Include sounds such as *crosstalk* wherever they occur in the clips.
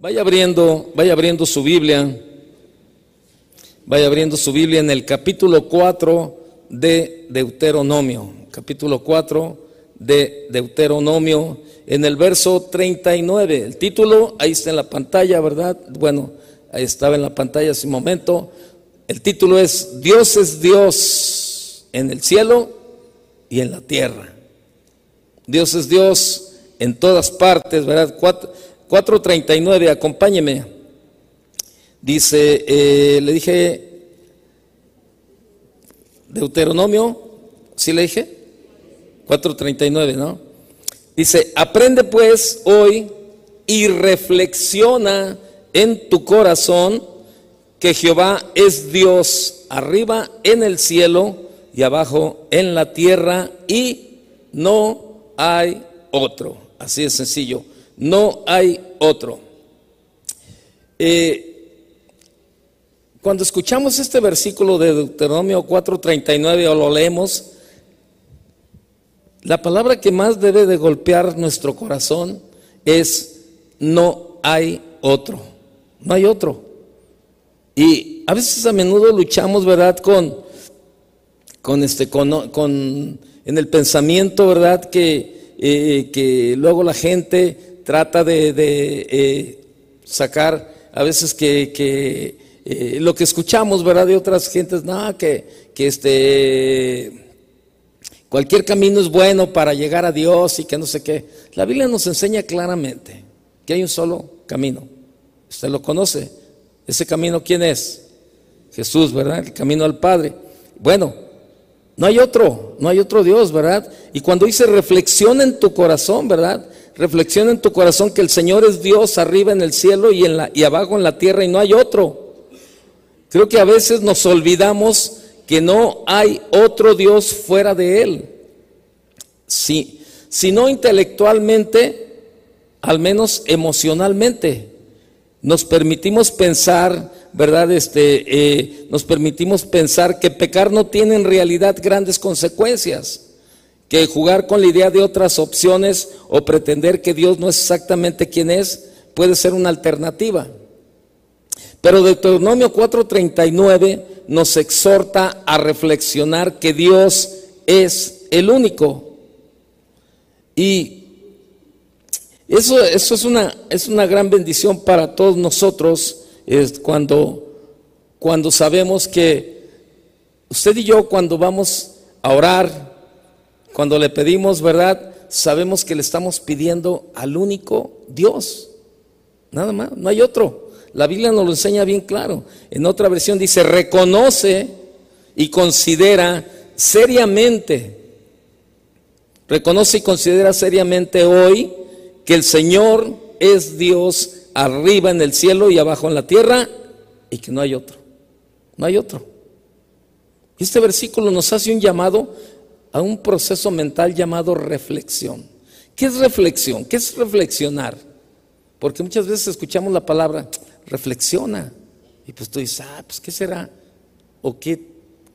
Vaya abriendo, vaya abriendo su Biblia. Vaya abriendo su Biblia en el capítulo 4 de Deuteronomio. Capítulo 4 de Deuteronomio, en el verso 39. El título, ahí está en la pantalla, ¿verdad? Bueno, ahí estaba en la pantalla hace un momento. El título es Dios es Dios en el cielo y en la tierra. Dios es Dios en todas partes, ¿verdad? 4.39, acompáñeme. Dice, eh, le dije, Deuteronomio, ¿sí le dije? 4.39, ¿no? Dice, aprende pues hoy y reflexiona en tu corazón que Jehová es Dios arriba en el cielo y abajo en la tierra y no hay otro. Así de sencillo, no hay otro. Eh, cuando escuchamos este versículo de Deuteronomio 4:39 o lo leemos, la palabra que más debe de golpear nuestro corazón es no hay otro, no hay otro. Y a veces a menudo luchamos, ¿verdad? Con, con este, con, con en el pensamiento, ¿verdad? Que, eh, que luego la gente trata de, eh, sacar a veces que, eh, lo que escuchamos, ¿verdad? De otras gentes, no, que, que este Cualquier camino es bueno para llegar a Dios y que no sé qué. La Biblia nos enseña claramente que hay un solo camino. Usted lo conoce. Ese camino, ¿quién es? Jesús, ¿verdad? El camino al Padre. Bueno, no hay otro, no hay otro Dios, ¿verdad? Y cuando dice reflexiona en tu corazón, ¿verdad? Reflexiona en tu corazón que el Señor es Dios arriba en el cielo y, en la, y abajo en la tierra y no hay otro. Creo que a veces nos olvidamos que no hay otro Dios fuera de Él. Si, si no intelectualmente, al menos emocionalmente, nos permitimos pensar, ¿verdad? Este, eh, nos permitimos pensar que pecar no tiene en realidad grandes consecuencias, que jugar con la idea de otras opciones o pretender que Dios no es exactamente quien es, puede ser una alternativa. Pero Deuteronomio 4:39 nos exhorta a reflexionar que Dios es el único. Y eso, eso es, una, es una gran bendición para todos nosotros es cuando, cuando sabemos que usted y yo cuando vamos a orar, cuando le pedimos verdad, sabemos que le estamos pidiendo al único Dios. Nada más, no hay otro. La Biblia nos lo enseña bien claro. En otra versión dice, reconoce y considera seriamente, reconoce y considera seriamente hoy que el Señor es Dios arriba en el cielo y abajo en la tierra y que no hay otro. No hay otro. Este versículo nos hace un llamado a un proceso mental llamado reflexión. ¿Qué es reflexión? ¿Qué es reflexionar? Porque muchas veces escuchamos la palabra, reflexiona. Y pues tú dices, ah, pues ¿qué será? ¿O qué,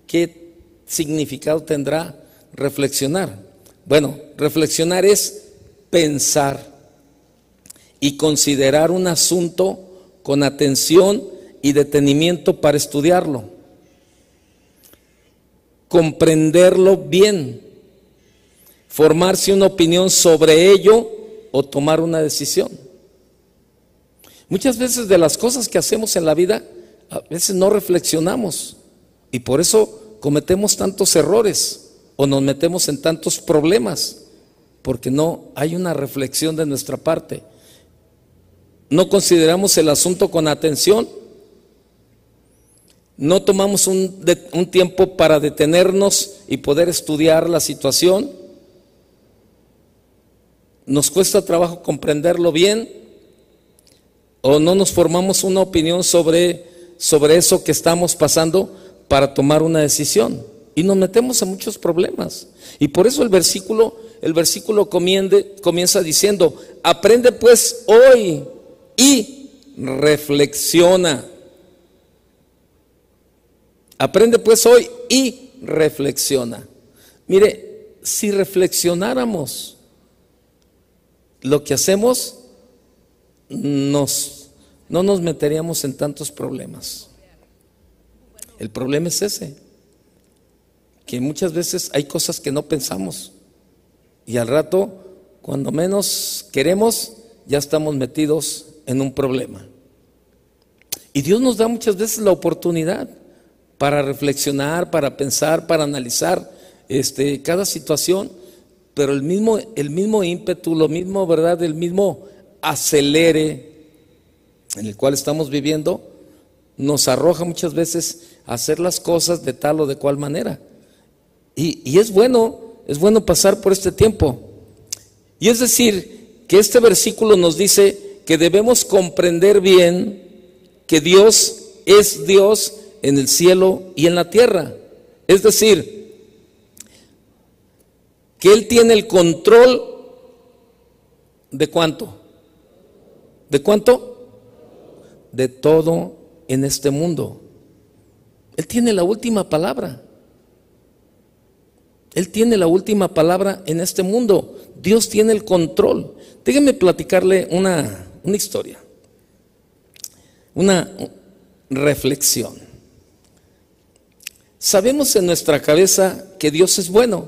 qué significado tendrá reflexionar? Bueno, reflexionar es pensar y considerar un asunto con atención y detenimiento para estudiarlo. Comprenderlo bien, formarse una opinión sobre ello o tomar una decisión. Muchas veces de las cosas que hacemos en la vida, a veces no reflexionamos y por eso cometemos tantos errores o nos metemos en tantos problemas, porque no hay una reflexión de nuestra parte. No consideramos el asunto con atención, no tomamos un, tiempo para detenernos y poder estudiar la situación, nos cuesta trabajo comprenderlo bien o no nos formamos una opinión sobre, sobre eso que estamos pasando para tomar una decisión. Y nos metemos en muchos problemas. Y por eso el versículo, el versículo comienza diciendo, aprende pues hoy y reflexiona. Aprende pues hoy y reflexiona. Mire, si reflexionáramos lo que hacemos, nos, no nos meteríamos en tantos problemas. El problema es ese, que muchas veces hay cosas que no pensamos y al rato, cuando menos queremos, ya estamos metidos en un problema. Y Dios nos da muchas veces la oportunidad para reflexionar, para pensar, para analizar este, cada situación, pero el mismo, el mismo ímpetu, lo mismo, ¿verdad? El mismo acelere en el cual estamos viviendo, nos arroja muchas veces a hacer las cosas de tal o de cual manera. Y, y es bueno, es bueno pasar por este tiempo. Y es decir, que este versículo nos dice que debemos comprender bien que Dios es Dios en el cielo y en la tierra. Es decir, que Él tiene el control de cuánto. ¿De cuánto? De todo en este mundo. Él tiene la última palabra. Él tiene la última palabra en este mundo. Dios tiene el control. Déjenme platicarle una, una historia, una reflexión. Sabemos en nuestra cabeza que Dios es bueno,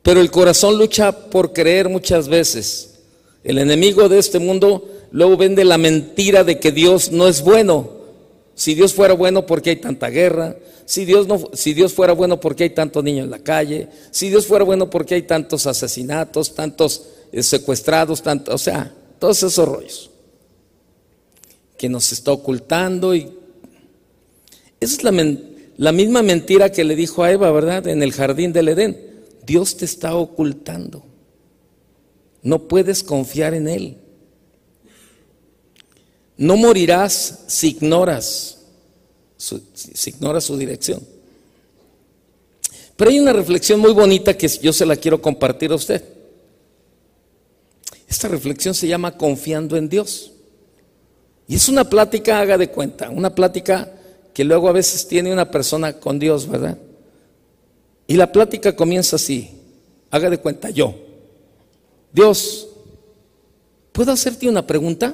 pero el corazón lucha por creer muchas veces. El enemigo de este mundo luego vende la mentira de que Dios no es bueno. Si Dios fuera bueno, ¿por qué hay tanta guerra? Si Dios, no, si Dios fuera bueno, ¿por qué hay tantos niños en la calle? Si Dios fuera bueno, ¿por qué hay tantos asesinatos, tantos eh, secuestrados, o sea, todos esos rollos que nos está ocultando y esa es la, misma mentira que le dijo a Eva, ¿verdad? En el jardín del Edén. Dios te está ocultando. No puedes confiar en Él. No morirás si ignoras si ignoras su dirección. Pero hay una reflexión muy bonita que yo se la quiero compartir a usted. Esta reflexión se llama confiando en Dios. Y es una plática, haga de cuenta, una plática que luego a veces tiene una persona con Dios, ¿verdad? Y la plática comienza así, haga de cuenta yo. Dios, ¿puedo hacerte una pregunta?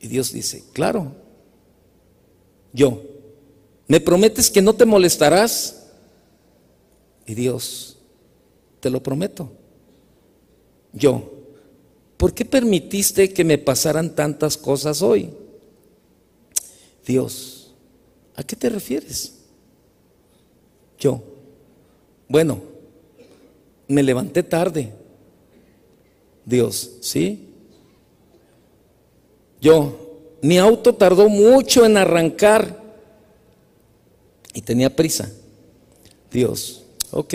Y Dios dice, claro. Yo, ¿me prometes que no te molestarás? Y Dios, te lo prometo. Yo, ¿por qué permitiste que me pasaran tantas cosas hoy? Dios, ¿a qué te refieres? Yo, bueno, me levanté tarde. Dios, ¿sí? Yo, mi auto tardó mucho en arrancar y tenía prisa. Dios, ok.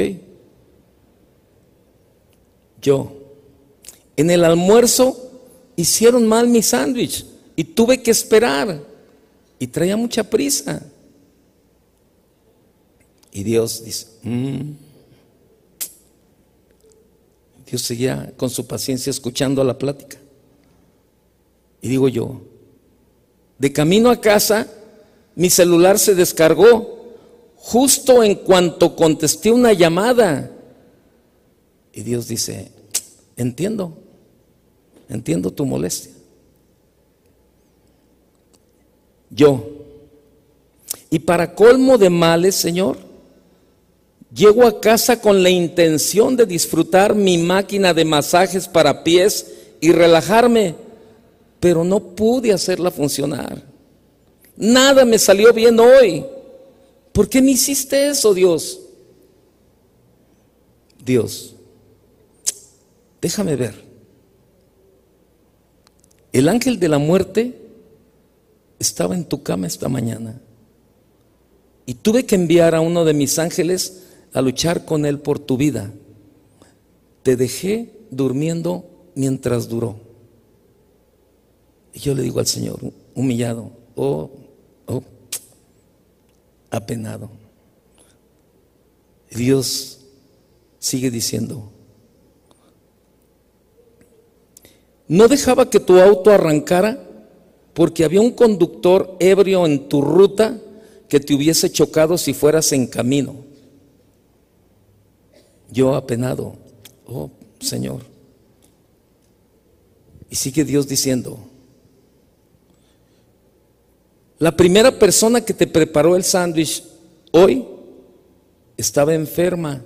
Yo, en el almuerzo hicieron mal mi sándwich y tuve que esperar y traía mucha prisa. Y Dios dice, mm". Dios seguía con su paciencia escuchando la plática. Y digo yo, de camino a casa, mi celular se descargó justo en cuanto contesté una llamada. Y Dios dice, entiendo, entiendo tu molestia. Yo, y para colmo de males, Señor, Llego a casa con la intención de disfrutar mi máquina de masajes para pies y relajarme, pero no pude hacerla funcionar. Nada me salió bien hoy. ¿Por qué me hiciste eso, Dios? Dios, déjame ver. El ángel de la muerte estaba en tu cama esta mañana y tuve que enviar a uno de mis ángeles a luchar con Él por tu vida. Te dejé durmiendo mientras duró. Y yo le digo al Señor, humillado, oh, oh, apenado. Dios sigue diciendo, no dejaba que tu auto arrancara porque había un conductor ebrio en tu ruta que te hubiese chocado si fueras en camino. Yo apenado, oh Señor, Y sigue Dios diciendo, la primera persona que te preparó el sándwich hoy estaba enferma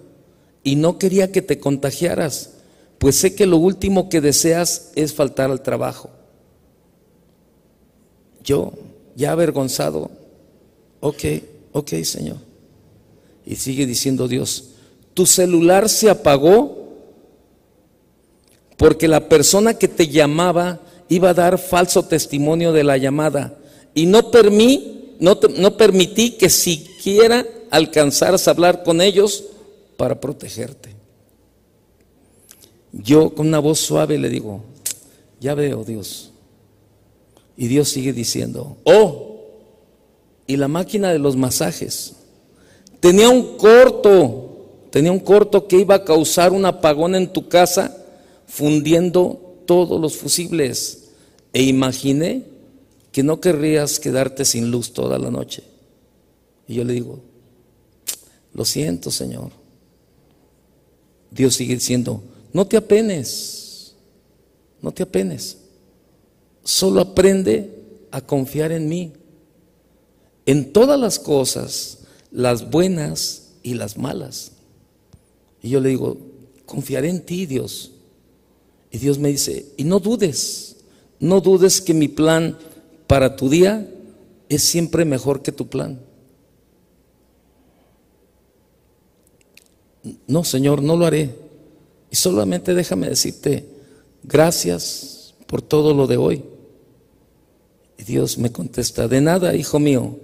y no quería que te contagiaras, pues sé que lo último que deseas es faltar al trabajo. Yo, ya avergonzado, ok, ok, Señor. Y sigue diciendo Dios, tu celular se apagó porque la persona que te llamaba iba a dar falso testimonio de la llamada y no, permí, no, no permití que siquiera alcanzaras a hablar con ellos para protegerte. Yo con una voz suave le digo, ya veo Dios. Y Dios sigue diciendo, oh, y la máquina de los masajes. Tenía un corto, tenía un corto que iba a causar un apagón en tu casa, fundiendo todos los fusibles. E imaginé que no querrías quedarte sin luz toda la noche. Y yo le digo, lo siento, Señor. Dios sigue diciendo, no te apenes, no te apenes. Solo aprende a confiar en mí. En todas las cosas, las buenas y las malas. Y yo le digo, confiaré en ti, Dios. Y Dios me dice, y no dudes, no dudes que mi plan para tu día es siempre mejor que tu plan. No, Señor, no lo haré. Y solamente déjame decirte, gracias por todo lo de hoy. Y Dios me contesta, de nada, hijo mío.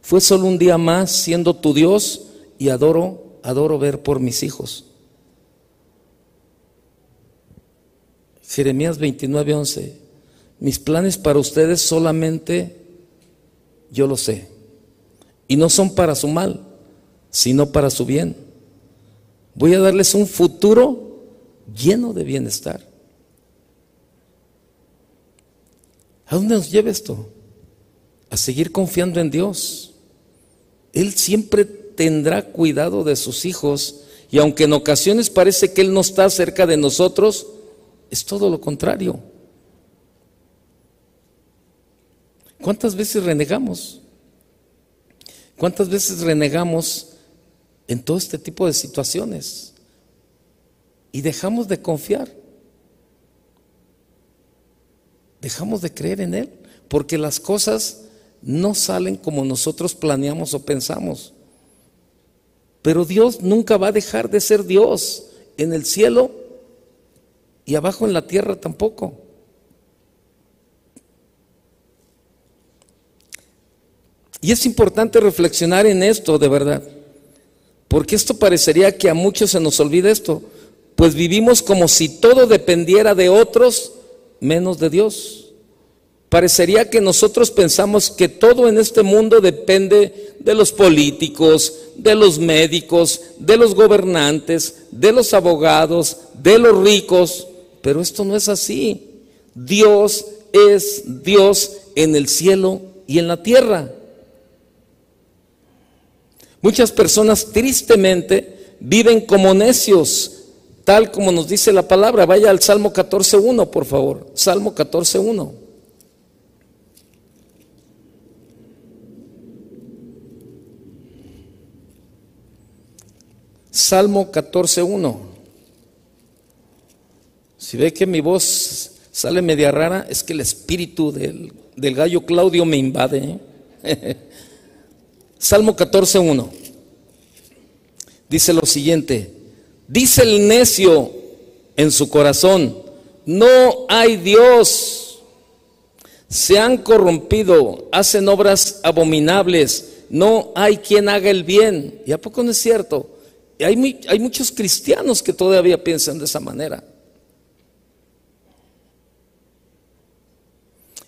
Fue solo un día más siendo tu Dios y adoro, adoro ver por mis hijos. Jeremías 29, 11. Mis planes para ustedes solamente yo lo sé. Y no son para su mal, sino para su bien Voy a darles un futuro lleno de bienestar. ¿A dónde nos lleva esto? A seguir confiando en Dios. Él siempre tendrá cuidado de sus hijos y aunque en ocasiones parece que Él no está cerca de nosotros, es todo lo contrario. ¿Cuántas veces renegamos? ¿Cuántas veces renegamos en todo este tipo de situaciones. Y dejamos de confiar. Dejamos de creer en Él. Porque las cosas no salen como nosotros planeamos o pensamos. Pero Dios nunca va a dejar de ser Dios en el cielo y abajo en la tierra tampoco. Y es importante reflexionar en esto de verdad. Porque esto parecería que a muchos se nos olvida esto. Pues vivimos como si todo dependiera de otros menos de Dios. Parecería que nosotros pensamos que todo en este mundo depende de los políticos, de los médicos, de los gobernantes, de los abogados, de los ricos. Pero esto no es así. Dios es Dios en el cielo y en la tierra. Muchas personas tristemente viven como necios, tal como nos dice la palabra. Vaya al Salmo 14.1, por favor. Salmo 14.1. Salmo 14.1. Si ve que mi voz sale media rara, es que el espíritu del, gallo Claudio me invade. ¿eh? *laughs* Salmo 14.1. Dice lo siguiente. Dice el necio en su corazón, no hay Dios. Se han corrompido, hacen obras abominables, no hay quien haga el bien. ¿Y a poco no es cierto? Hay, hay muchos cristianos que todavía piensan de esa manera.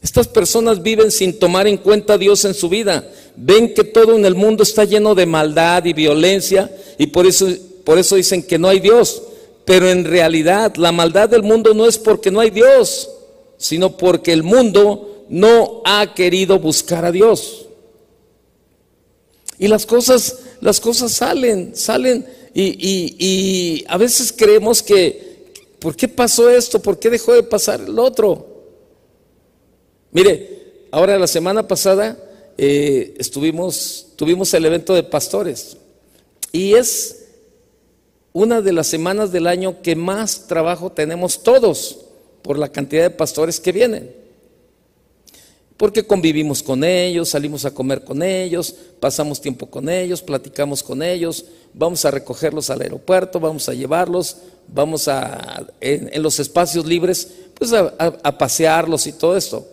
Estas personas viven sin tomar en cuenta a Dios en su vida. Ven que todo en el mundo está lleno de maldad y violencia y por eso, por eso dicen que no hay Dios. Pero en realidad la maldad del mundo no es porque no hay Dios, sino porque el mundo no ha querido buscar a Dios. Y las cosas, las cosas salen, salen y, a veces creemos que ¿por qué pasó esto? ¿Por qué dejó de pasar el otro? Mire, ahora la semana pasada eh, estuvimos, tuvimos el evento de pastores y es una de las semanas del año que más trabajo tenemos todos por la cantidad de pastores que vienen porque convivimos con ellos, salimos a comer con ellos, pasamos tiempo con ellos, platicamos con ellos, vamos a recogerlos al aeropuerto, vamos a llevarlos, vamos a, en, los espacios libres, pues a, pasearlos y todo esto.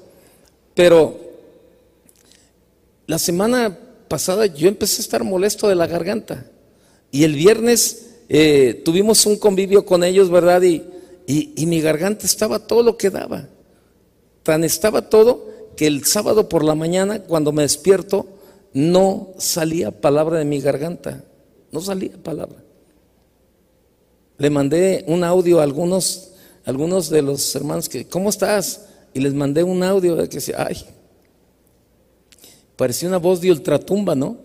Pero la semana pasada yo empecé a estar molesto de la garganta y el viernes eh, tuvimos un convivio con ellos, ¿verdad? y mi garganta estaba todo lo que daba. Tan estaba todo que el sábado por la mañana, cuando me despierto, no salía palabra de mi garganta. No salía palabra. Le mandé un audio a algunos, algunos de los hermanos que, ¿cómo estás? Y les mandé un audio de que decía, ay, parecía una voz de ultratumba, ¿no?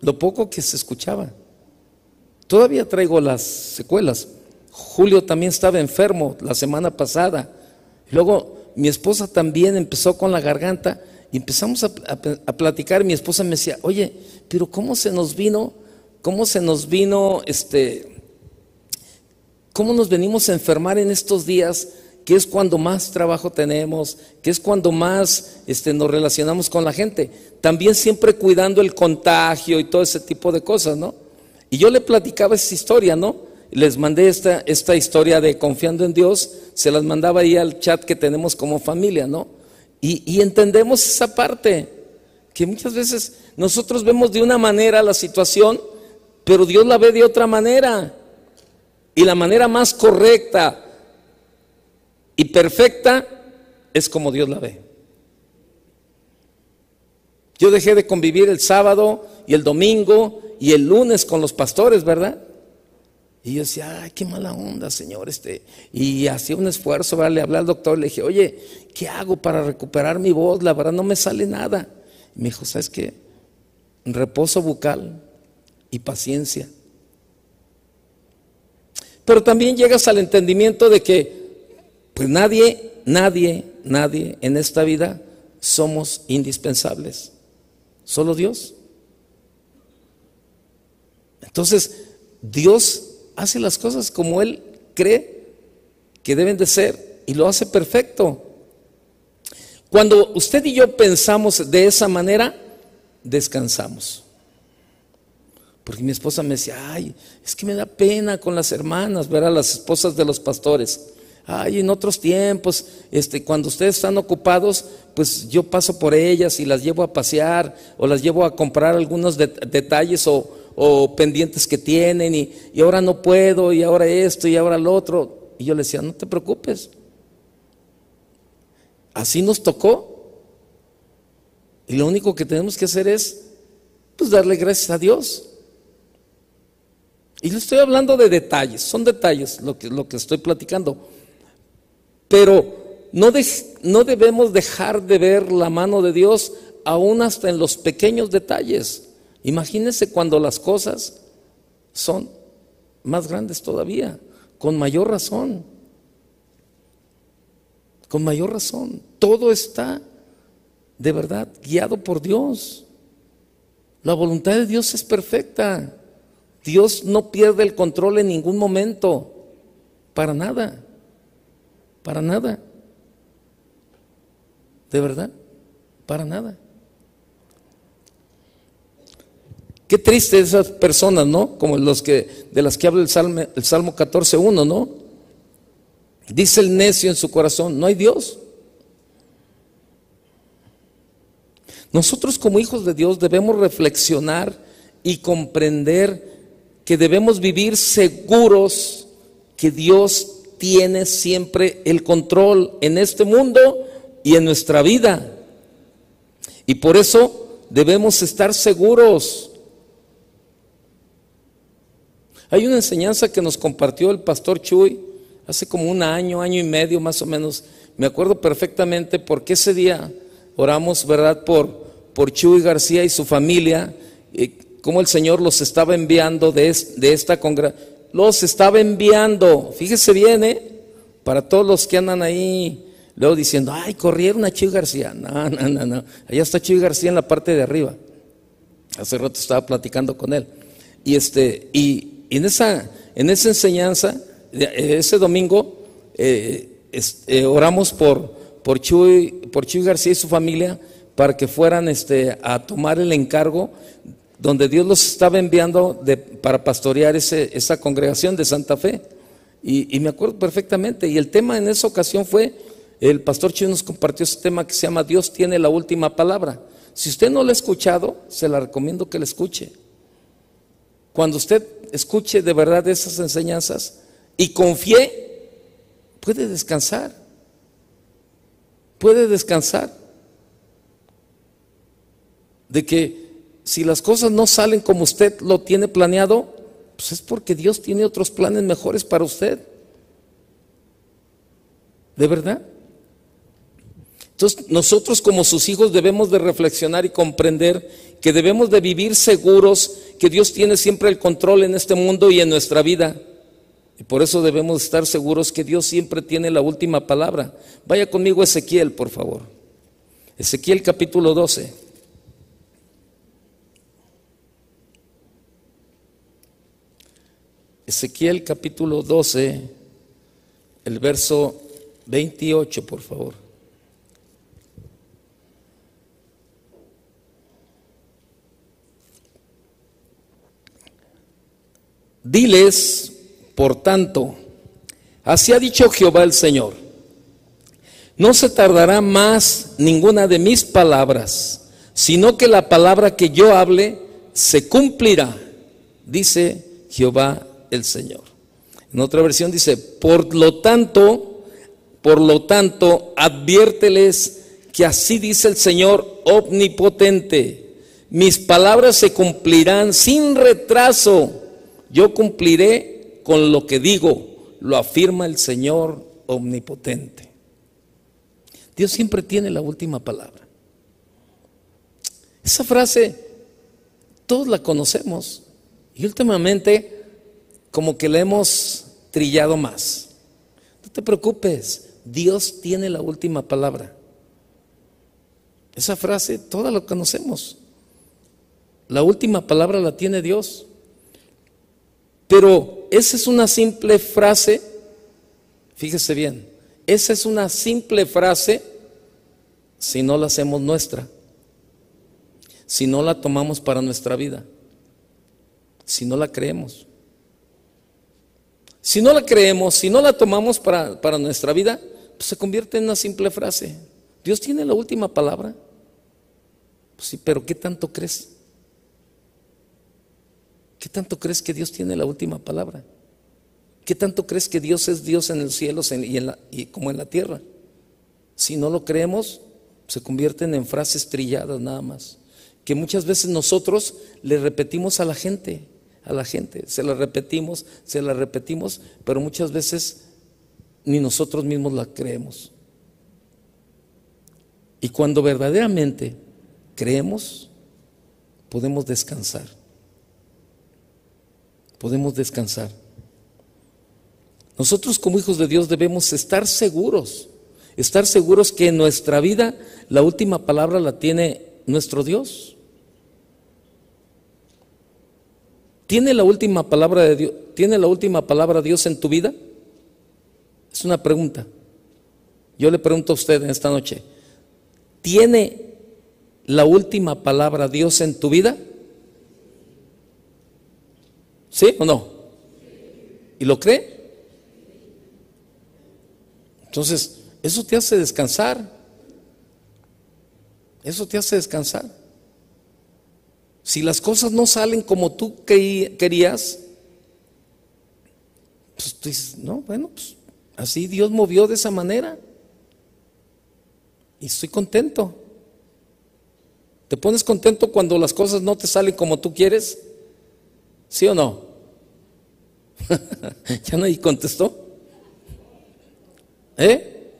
Lo poco que se escuchaba. Todavía traigo las secuelas. Julio también estaba enfermo la semana pasada. Luego mi esposa también empezó con la garganta y empezamos a, platicar. Mi esposa me decía, oye, pero ¿cómo se nos vino? ¿Cómo se nos vino este... ¿Cómo nos venimos a enfermar en estos días? que es cuando más trabajo tenemos, que es cuando más este, nos relacionamos con la gente. También siempre cuidando el contagio y todo ese tipo de cosas, ¿no? Y yo le platicaba esa historia, ¿no? les mandé esta, esta historia de confiando en Dios, se las mandaba ahí al chat que tenemos como familia, ¿no? Y, y entendemos esa parte, que muchas veces nosotros vemos de una manera la situación, pero Dios la ve de otra manera. Y la manera más correcta y perfecta es como Dios la ve. Yo dejé de convivir el sábado y el domingo y el lunes con los pastores, ¿verdad? Y yo decía, ay, qué mala onda, Señor. Este. Y hacía un esfuerzo, ¿verdad? le hablé al doctor, le dije, oye, ¿qué hago para recuperar mi voz? La verdad no me sale nada. Y me dijo, ¿sabes qué? Reposo bucal y paciencia. Pero también llegas al entendimiento de que, pues nadie, nadie, nadie en esta vida somos indispensables. Solo Dios. Entonces, Dios hace las cosas como Él cree que deben de ser y lo hace perfecto. Cuando usted y yo pensamos de esa manera, descansamos. Porque mi esposa me decía, ay, es que me da pena con las hermanas, ver a las esposas de los pastores. Ay, en otros tiempos, este, cuando ustedes están ocupados, pues yo paso por ellas y las llevo a pasear o las llevo a comprar algunos detalles o, pendientes que tienen y, y ahora no puedo y ahora esto y ahora lo otro. Y yo le decía, no te preocupes. Así nos tocó. Y lo único que tenemos que hacer es, pues, darle gracias a Dios. Y le estoy hablando de detalles, son detalles lo que, lo que estoy platicando. Pero no, no debemos dejar de ver la mano de Dios aún hasta en los pequeños detalles. Imagínense cuando las cosas son más grandes todavía, con mayor razón. Con mayor razón. Todo está de verdad guiado por Dios. La voluntad de Dios es perfecta. Dios no pierde el control en ningún momento. Para nada. Para nada. ¿De verdad? Para nada. Qué triste esas personas, ¿no? Como los que de las que habla el Salmo, el Salmo 14.1, ¿no? Dice el necio en su corazón, no hay Dios. Nosotros como hijos de Dios debemos reflexionar y comprender que debemos vivir seguros que Dios tiene siempre el control en este mundo y en nuestra vida. Y por eso debemos estar seguros hay una enseñanza que nos compartió el pastor Chuy hace como un año, año y medio más o menos. Me acuerdo perfectamente porque ese día oramos, ¿verdad?, por, por Chuy García y su familia, y cómo el Señor los estaba enviando de, de esta congregación. Los estaba enviando, fíjese bien, ¿eh? Para todos los que andan ahí luego diciendo, ay, corrieron a Chuy García. No, no, no, no. Allá está Chuy García en la parte de arriba. Hace rato estaba platicando con él. Y, este, y en, esa, en esa enseñanza, ese domingo, eh, eh, oramos por, por, Chuy, por Chuy García y su familia para que fueran este, a tomar el encargo donde Dios los estaba enviando para pastorear esa congregación de Santa Fe. Y, me acuerdo perfectamente. Y el tema en esa ocasión fue, el pastor Chuy nos compartió ese tema que se llama Dios tiene la última palabra. Si usted no lo ha escuchado, se la recomiendo que la escuche. Cuando usted escuche de verdad esas enseñanzas y confíe, puede descansar. Puede descansar. De que si las cosas no salen como usted lo tiene planeado, pues es porque Dios tiene otros planes mejores para usted. ¿De verdad? Entonces, nosotros como sus hijos debemos de reflexionar y comprender que debemos de vivir seguros que Dios tiene siempre el control en este mundo y en nuestra vida. Y por eso debemos estar seguros que Dios siempre tiene la última palabra. Vaya conmigo Ezequiel, por favor. Ezequiel capítulo 12. Ezequiel capítulo 12, el verso 28, por favor. Diles, por tanto, así ha dicho Jehová el Señor, no se tardará más ninguna de mis palabras, sino que la palabra que yo hable se cumplirá, dice Jehová el Señor. En otra versión dice, por lo tanto, por lo tanto, adviérteles que así dice el Señor omnipotente, mis palabras se cumplirán sin retraso yo cumpliré con lo que digo, lo afirma el Señor omnipotente. Dios siempre tiene la última palabra. Esa frase todos la conocemos y últimamente como que la hemos trillado más. No te preocupes, Dios tiene la última palabra. Esa frase toda la conocemos. La última palabra la tiene Dios. Pero esa es una simple frase, fíjese bien, esa es una simple frase si no la hacemos nuestra, si no la tomamos para nuestra vida, si no la creemos. Si no la creemos, si no la tomamos para, para nuestra vida, pues se convierte en una simple frase. Dios tiene la última palabra. Pues sí, pero ¿qué tanto crees? ¿Qué tanto crees que Dios tiene la última palabra? ¿Qué tanto crees que Dios es Dios en el cielo y, en la, y como en la tierra? Si no lo creemos, se convierten en frases trilladas nada más. Que muchas veces nosotros le repetimos a la gente, a la gente, se la repetimos, se la repetimos, pero muchas veces ni nosotros mismos la creemos. Y cuando verdaderamente creemos, podemos descansar podemos descansar. Nosotros como hijos de Dios debemos estar seguros, estar seguros que en nuestra vida la última palabra la tiene nuestro Dios. ¿Tiene la última palabra de Dios, tiene la última palabra Dios en tu vida? Es una pregunta. Yo le pregunto a usted en esta noche, ¿tiene la última palabra Dios en tu vida? ¿Sí o no? ¿Y lo cree? Entonces, eso te hace descansar. Eso te hace descansar. Si las cosas no salen como tú querías, pues no, bueno, pues así Dios movió de esa manera. Y estoy contento. ¿Te pones contento cuando las cosas no te salen como tú quieres? ¿Sí o no? *laughs* ¿Ya nadie contestó? ¿Eh?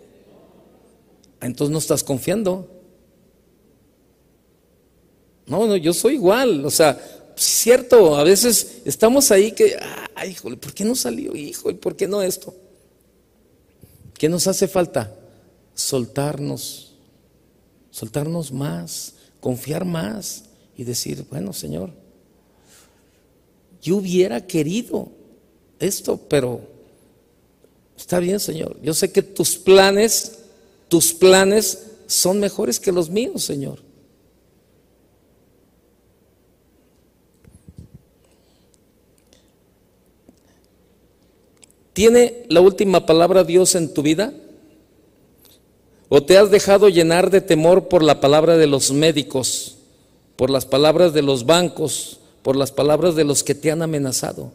Entonces no estás confiando. No, no, yo soy igual. O sea, cierto, a veces estamos ahí que, ay, híjole, ¿por qué no salió, hijo? ¿Y por qué no esto? ¿Qué nos hace falta? Soltarnos, soltarnos más, confiar más y decir, bueno, Señor, yo hubiera querido esto, pero está bien, Señor. Yo sé que tus planes, tus planes son mejores que los míos, Señor. ¿Tiene la última palabra Dios en tu vida? ¿O te has dejado llenar de temor por la palabra de los médicos, por las palabras de los bancos, por las palabras de los que te han amenazado?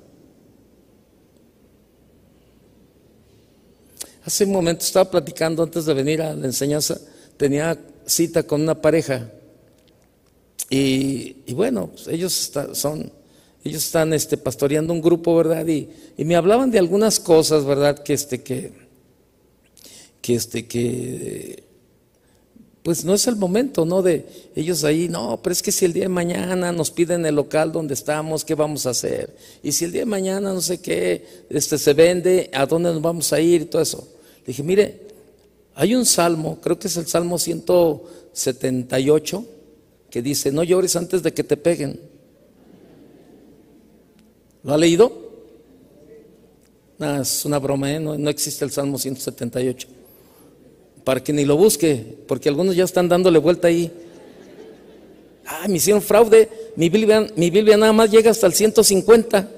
Hace un momento estaba platicando antes de venir a la enseñanza, tenía cita con una pareja y, bueno, pues ellos son, ellos están este, pastoreando un grupo, ¿verdad? Y, y, me hablaban de algunas cosas, ¿verdad? Que este, que, que este, que, pues no es el momento, ¿no? De ellos ahí, no, pero es que si el día de mañana nos piden el local donde estamos, ¿qué vamos a hacer? Y si el día de mañana no sé qué, este, se vende, ¿a dónde nos vamos a ir? Todo eso. Le dije, mire, hay un salmo, creo que es el Salmo 178, que dice, no llores antes de que te peguen. ¿Lo ha leído? Es una broma, ¿eh? no, no existe el Salmo 178. Para que ni lo busque, porque algunos ya están dándole vuelta ahí. Ah, me hicieron fraude, mi Biblia, mi Biblia nada más llega hasta el 150.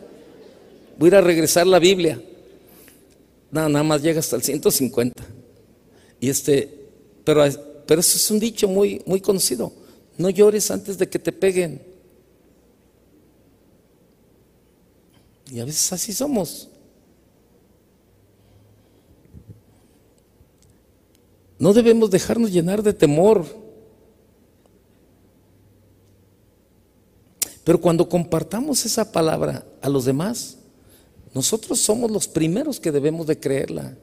Voy a ir a regresar la Biblia. No, nada más llega hasta el 150. Y este, pero, pero eso es un dicho muy, muy conocido. No llores antes de que te peguen. Y a veces así somos. No debemos dejarnos llenar de temor. Pero cuando compartamos esa palabra a los demás, nosotros somos los primeros que debemos de creerla.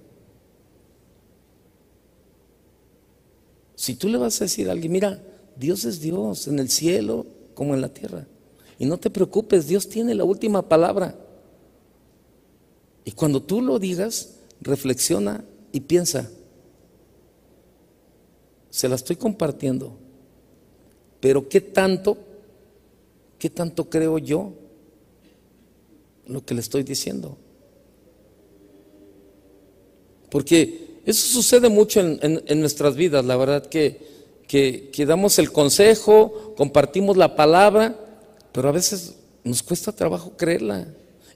Si tú le vas a decir a alguien, mira, Dios es Dios en el cielo como en la tierra. Y no te preocupes, Dios tiene la última palabra. Y cuando tú lo digas, reflexiona y piensa, se la estoy compartiendo, pero ¿qué tanto, qué tanto creo yo lo que le estoy diciendo? Porque eso sucede mucho en, nuestras vidas, la verdad que, que, damos el consejo, compartimos la palabra, pero a veces nos cuesta trabajo creerla.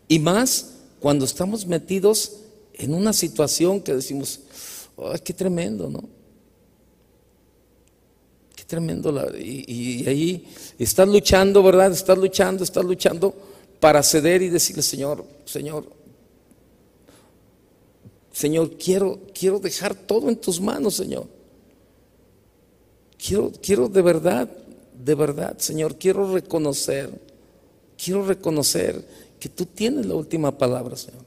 Y más cuando estamos metidos en una situación que decimos, ¡ay, qué tremendo, ¿no? Qué tremendo. y, ahí estás luchando, ¿verdad? Estás luchando, estás luchando para ceder y decirle, Señor, Señor, Señor, quiero, quiero dejar todo en tus manos, Señor. Quiero, quiero de verdad, de verdad, Señor, quiero reconocer, quiero reconocer que tú tienes la última palabra, Señor.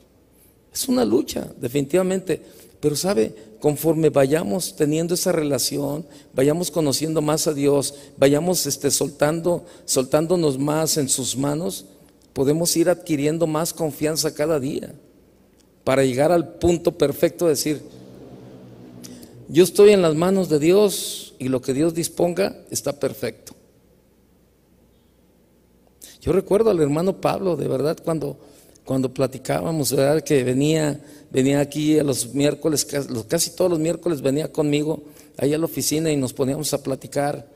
Es una lucha, definitivamente. Pero sabe, conforme vayamos teniendo esa relación, vayamos conociendo más a Dios, vayamos este, soltando, soltándonos más en sus manos, podemos ir adquiriendo más confianza cada día para llegar al punto perfecto de decir, yo estoy en las manos de Dios y lo que Dios disponga está perfecto. Yo recuerdo al hermano Pablo, de verdad, cuando, cuando platicábamos, ¿verdad? que venía, venía aquí a los miércoles, casi todos los miércoles venía conmigo ahí a la oficina y nos poníamos a platicar.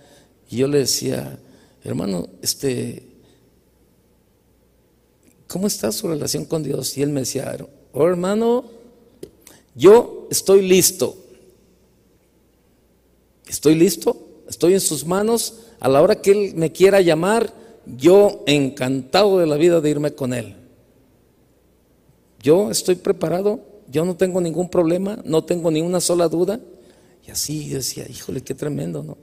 Y yo le decía, hermano, este, ¿cómo está su relación con Dios? Y él me decía, oh hermano, yo estoy listo. Estoy listo, estoy en sus manos. A la hora que Él me quiera llamar, yo encantado de la vida de irme con Él. Yo estoy preparado, yo no tengo ningún problema, no tengo ni una sola duda. Y así decía, híjole, qué tremendo, ¿no?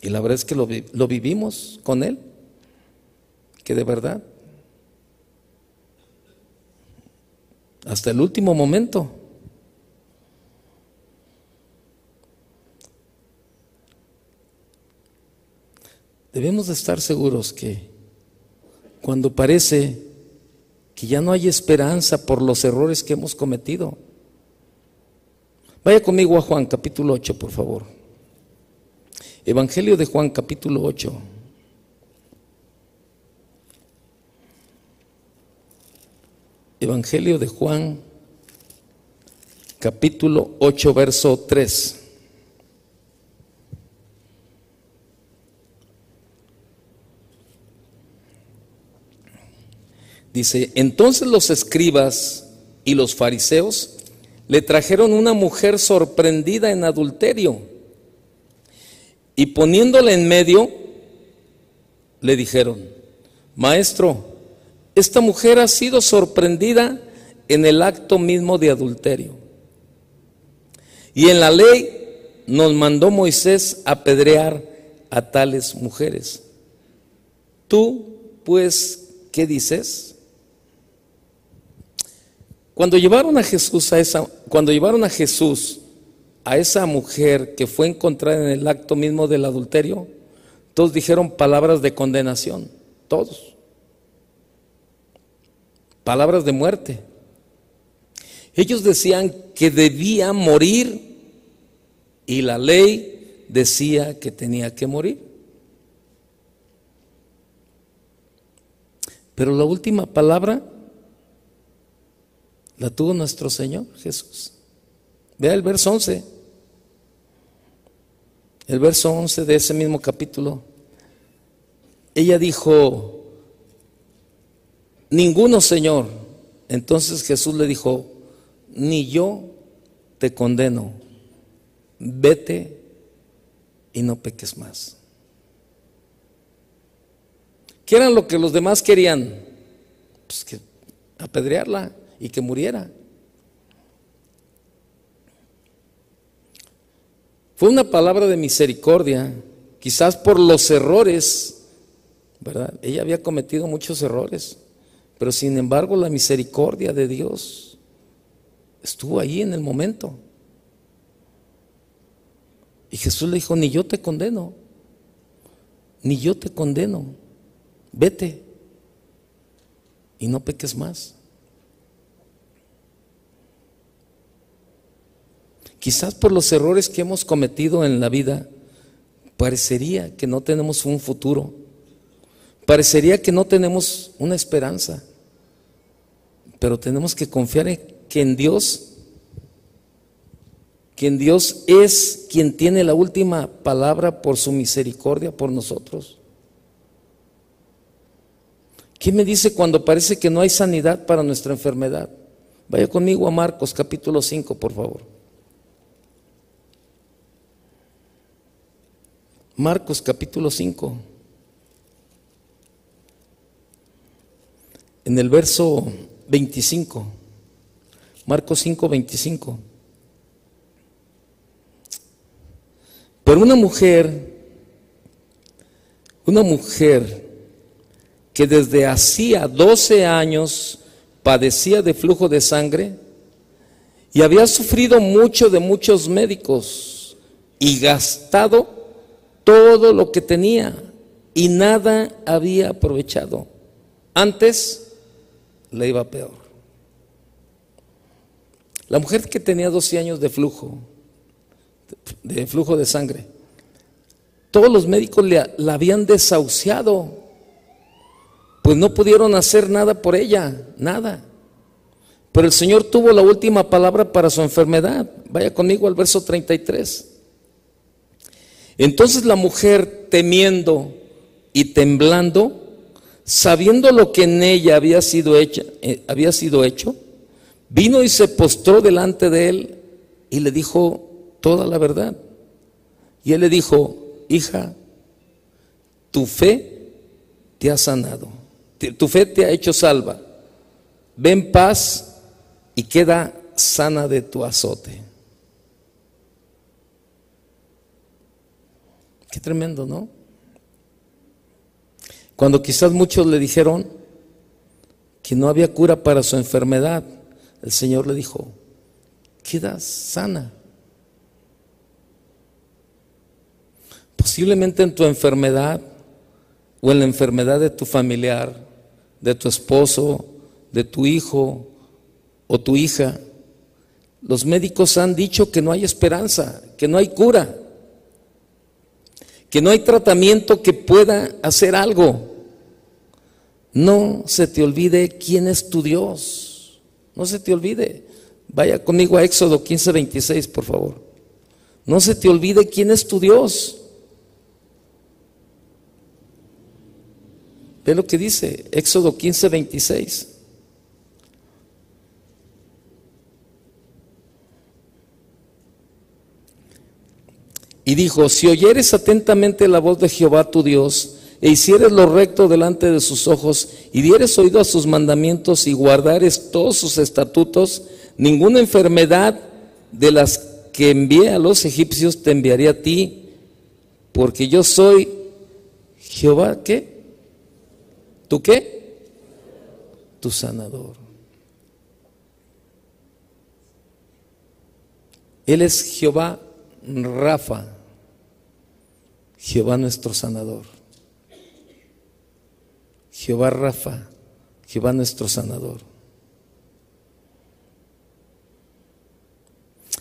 Y la verdad es que lo vivimos con Él, que de verdad hasta el último momento. Debemos de estar seguros que cuando parece que ya no hay esperanza por los errores que hemos cometido, Vaya conmigo a Juan capítulo 8, por favor. Evangelio de Juan capítulo 8. Evangelio de Juan capítulo 8, verso 3. Dice, entonces los escribas y los fariseos le trajeron una mujer sorprendida en adulterio y poniéndola en medio, le dijeron, maestro, esta mujer ha sido sorprendida en el acto mismo de adulterio. Y en la ley nos mandó Moisés apedrear a tales mujeres. Tú, pues, ¿qué dices? Cuando llevaron a Jesús a esa, cuando llevaron a Jesús a esa mujer que fue encontrada en el acto mismo del adulterio, todos dijeron palabras de condenación, todos. Palabras de muerte. Ellos decían que debía morir y la ley decía que tenía que morir. Pero la última palabra la tuvo nuestro Señor Jesús. Vea el verso 11. El verso 11 de ese mismo capítulo. Ella dijo, ninguno Señor. Entonces Jesús le dijo, ni yo te condeno. Vete y no peques más. ¿Qué era lo que los demás querían? Pues que apedrearla y que muriera. Fue una palabra de misericordia, quizás por los errores, ¿verdad? Ella había cometido muchos errores, pero sin embargo la misericordia de Dios estuvo ahí en el momento. Y Jesús le dijo, ni yo te condeno, ni yo te condeno, vete y no peques más. Quizás por los errores que hemos cometido en la vida, parecería que no tenemos un futuro, parecería que no tenemos una esperanza, pero tenemos que confiar en que en Dios, que en Dios es quien tiene la última palabra por su misericordia por nosotros. ¿Qué me dice cuando parece que no hay sanidad para nuestra enfermedad? Vaya conmigo a Marcos capítulo 5, por favor. Marcos capítulo 5. En el verso 25. Marcos 5, 25. Pero una mujer, una mujer que desde hacía 12 años padecía de flujo de sangre y había sufrido mucho de muchos médicos y gastado todo lo que tenía y nada había aprovechado. Antes le iba peor. La mujer que tenía 12 años de flujo, de flujo de sangre, todos los médicos la habían desahuciado, pues no pudieron hacer nada por ella, nada. Pero el Señor tuvo la última palabra para su enfermedad. Vaya conmigo al verso 33. Entonces la mujer, temiendo y temblando, sabiendo lo que en ella había sido, hecha, eh, había sido hecho, vino y se postró delante de él y le dijo toda la verdad. Y él le dijo, hija, tu fe te ha sanado, tu fe te ha hecho salva. Ven paz y queda sana de tu azote. Qué tremendo, ¿no? Cuando quizás muchos le dijeron que no había cura para su enfermedad, el Señor le dijo, queda sana. Posiblemente en tu enfermedad o en la enfermedad de tu familiar, de tu esposo, de tu hijo o tu hija, Los médicos han dicho que no hay esperanza, que no hay cura, que no hay tratamiento que pueda hacer algo. No se te olvide quién es tu Dios. No se te olvide. Vaya conmigo a Éxodo 15, 26, por favor. No se te olvide quién es tu Dios. Ve lo que dice Éxodo 15, 26. Y dijo, si oyeres atentamente la voz de Jehová tu Dios, e hicieres lo recto delante de sus ojos, y dieres oído a sus mandamientos y guardares todos sus estatutos, ninguna enfermedad de las que envié a los egipcios te enviaré a ti, porque yo soy Jehová, ¿qué? ¿Tú qué? Tu sanador. Él es Jehová Rafa, Jehová nuestro sanador. Jehová Rafa, Jehová nuestro sanador.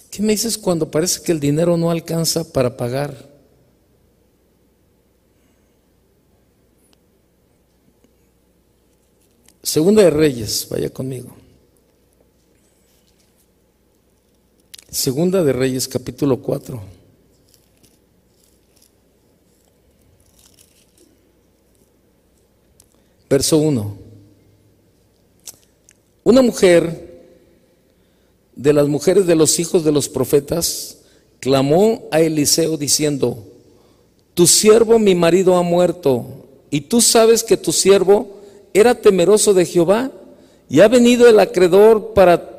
¿Qué me dices cuando parece que el dinero no alcanza para pagar? Segunda de Reyes, vaya conmigo. Segunda de Reyes, capítulo 4. Verso 1. Una mujer de las mujeres de los hijos de los profetas clamó a Eliseo diciendo, tu siervo mi marido ha muerto, y tú sabes que tu siervo era temeroso de Jehová, y ha venido el acreedor para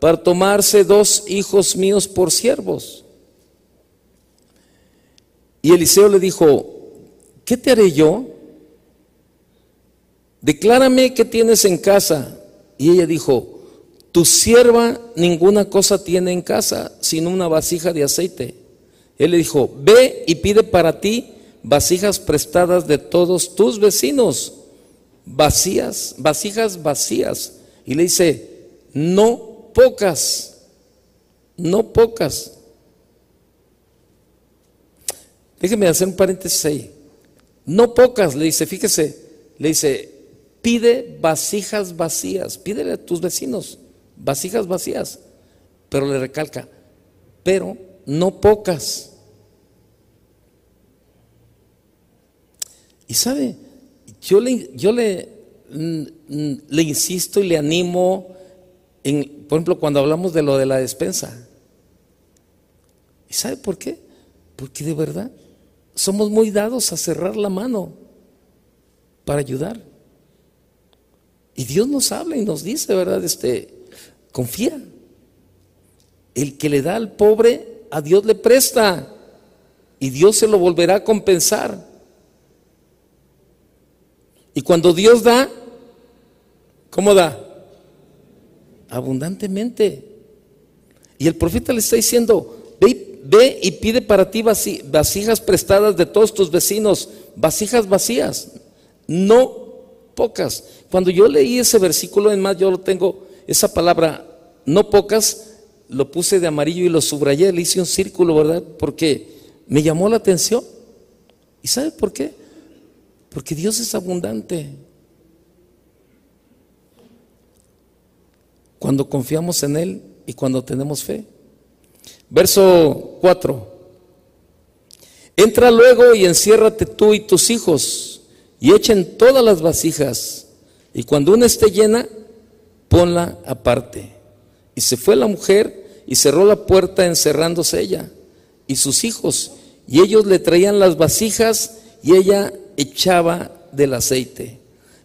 para tomarse dos hijos míos por siervos. Y Eliseo le dijo, ¿qué te haré yo? Declárame qué tienes en casa. Y ella dijo, tu sierva ninguna cosa tiene en casa, sino una vasija de aceite. Él le dijo, ve y pide para ti vasijas prestadas de todos tus vecinos, vacías, vasijas vacías. Y le dice, no pocas, no pocas. Déjeme hacer un paréntesis ahí. No pocas, le dice, fíjese, le dice, pide vasijas vacías, pídele a tus vecinos vasijas vacías, pero le recalca, pero no pocas. Y sabe, yo le, yo le, mm, mm, le insisto y le animo por ejemplo, cuando hablamos de lo de la despensa. ¿Y sabe por qué? Porque de verdad somos muy dados a cerrar la mano para ayudar. Y Dios nos habla y nos dice, ¿verdad? Este, confía. El que le da al pobre, a Dios le presta. Y Dios se lo volverá a compensar. Y cuando Dios da, ¿cómo da? Abundantemente. Y el profeta le está diciendo, ve, y pide para ti vasijas prestadas de todos tus vecinos, vasijas vacías, no pocas. Cuando yo leí ese versículo, en más yo lo tengo, esa palabra, no pocas, lo puse de amarillo y lo subrayé, le hice un círculo, ¿verdad? Porque me llamó la atención. ¿Y sabe por qué? Porque Dios es abundante. Cuando confiamos en Él y cuando tenemos fe. Verso 4. Entra luego y enciérrate tú y tus hijos y echen todas las vasijas y cuando una esté llena, ponla aparte. Y se fue la mujer y cerró la puerta encerrándose ella y sus hijos y ellos le traían las vasijas y ella echaba del aceite.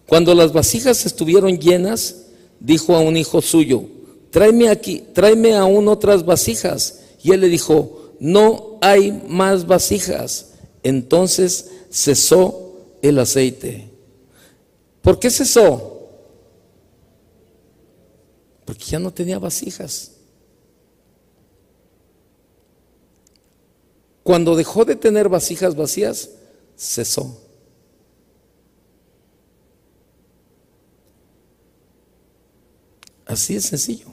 Cuando las vasijas estuvieron llenas, dijo a un hijo suyo, tráeme aquí, tráeme aún otras vasijas. Y él le dijo, no hay más vasijas. Entonces cesó el aceite. ¿Por qué cesó? Porque ya no tenía vasijas. Cuando dejó de tener vasijas vacías, cesó. Así es sencillo.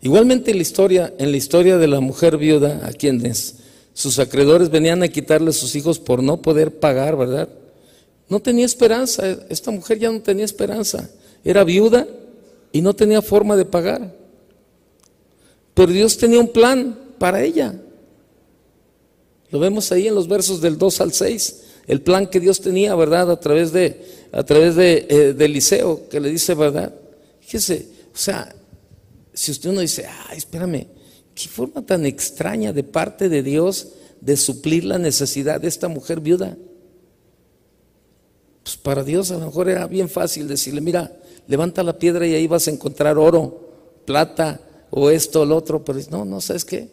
Igualmente en la historia, en la historia de la mujer viuda, a quienes sus acreedores venían a quitarle sus hijos por no poder pagar, ¿verdad? No tenía esperanza, esta mujer ya no tenía esperanza. Era viuda y no tenía forma de pagar. Pero Dios tenía un plan para ella. Lo vemos ahí en los versos del 2 al 6, el plan que Dios tenía, ¿verdad? A través de, a través de, eh, Eliseo, que le dice, ¿verdad? Fíjese, o sea, si usted uno dice, ay, espérame, qué forma tan extraña de parte de Dios de suplir la necesidad de esta mujer viuda. Pues para Dios a lo mejor era bien fácil decirle, mira, levanta la piedra y ahí vas a encontrar oro, plata o esto o lo otro, pero no, no, ¿sabes qué?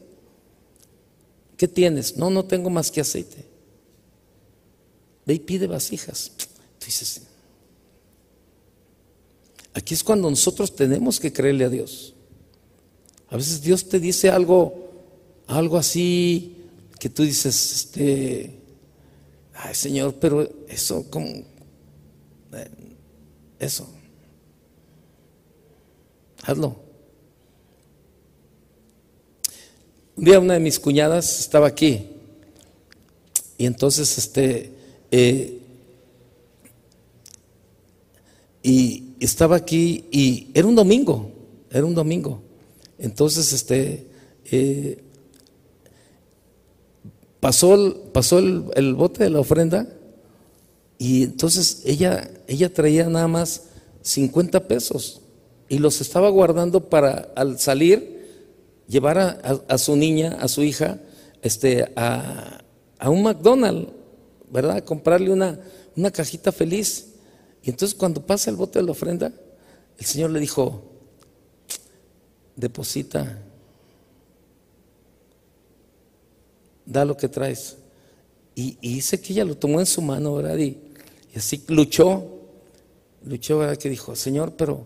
¿Qué tienes? No, no tengo más que aceite. Ve y pide vasijas. Tú dices, aquí es cuando nosotros tenemos que creerle a Dios. A veces Dios te dice algo, algo así que tú dices, este, ay Señor, pero eso, como, eso. Hazlo. Un día una de mis cuñadas estaba aquí y entonces este eh, y estaba aquí y era un domingo, era un domingo. Entonces este eh, pasó, el, pasó el bote de la ofrenda y entonces ella, ella traía nada más 50 pesos y los estaba guardando para al salir llevar a, su niña, a su hija, este, a, un McDonald's, ¿verdad? comprarle una, una cajita feliz. Y entonces cuando pasa el bote de la ofrenda, el Señor le dijo, deposita, da lo que traes. Y, y, dice que ella lo tomó en su mano, ¿verdad? Y, y así luchó, luchó, ¿verdad? Que dijo, Señor, pero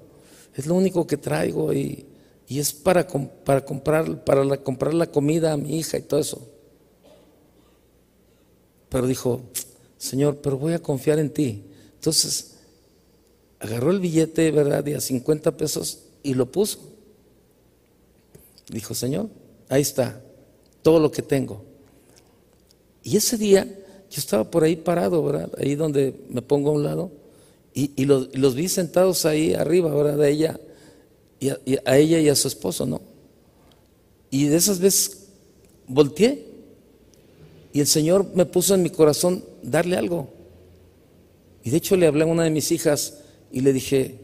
es lo único que traigo y, es para, para, comprar, para la, comprar la comida a mi hija y todo eso. Pero dijo, Señor, pero voy a confiar en ti. Entonces, agarró el billete, ¿verdad? De a 50 pesos y lo puso. Dijo, Señor, ahí está, todo lo que tengo. Y ese día yo estaba por ahí parado, ¿verdad? Ahí donde me pongo a un lado. Y, los, vi sentados ahí arriba, ¿verdad? De ella, y a, ella y a su esposo, ¿no? Y de esas veces volteé. Y el Señor me puso en mi corazón darle algo. Y de hecho le hablé a una de mis hijas y le dije,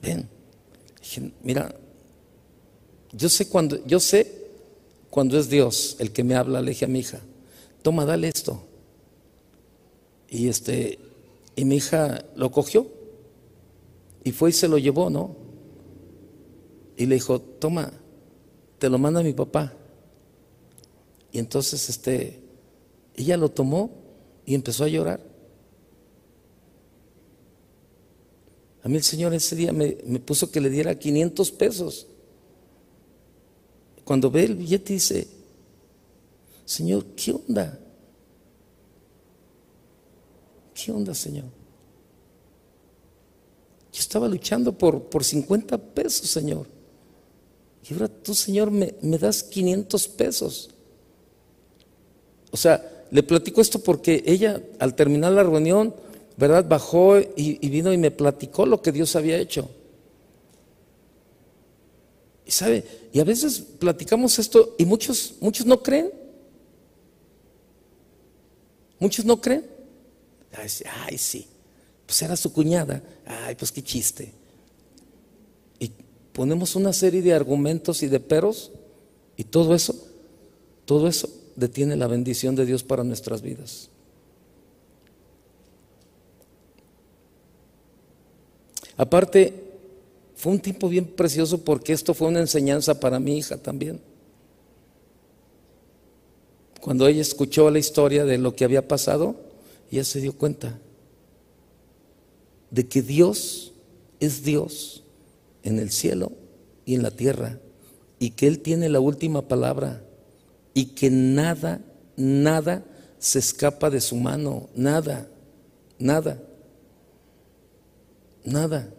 ven, dije, mira, yo sé cuando, yo sé cuando es Dios el que me habla, le dije a mi hija, toma, dale esto. Y este, y mi hija lo cogió y fue y se lo llevó, ¿no? Y le dijo, toma, te lo manda mi papá. Y entonces este, ella lo tomó y empezó a llorar. A mí el Señor ese día me, me puso que le diera 500 pesos. Cuando ve el billete dice, Señor, ¿qué onda? ¿Qué onda, Señor? Yo estaba luchando por, por 50 pesos, Señor. Y ahora tú, Señor, me, das 500 pesos. O sea, le platico esto porque ella, al terminar la reunión, ¿verdad? Bajó y, vino y me platicó lo que Dios había hecho. Y sabe, y a veces platicamos esto y muchos, muchos no creen. Muchos no creen. Ay, sí, pues era su cuñada. Ay, pues qué chiste. Y ponemos una serie de argumentos y de peros y todo eso, todo eso detiene la bendición de Dios para nuestras vidas. Aparte, fue un tiempo bien precioso porque esto fue una enseñanza para mi hija también. Cuando ella escuchó la historia de lo que había pasado, ella se dio cuenta de que Dios es Dios en el cielo y en la tierra y que Él tiene la última palabra y que nada, nada se escapa de su mano, nada, nada, nada.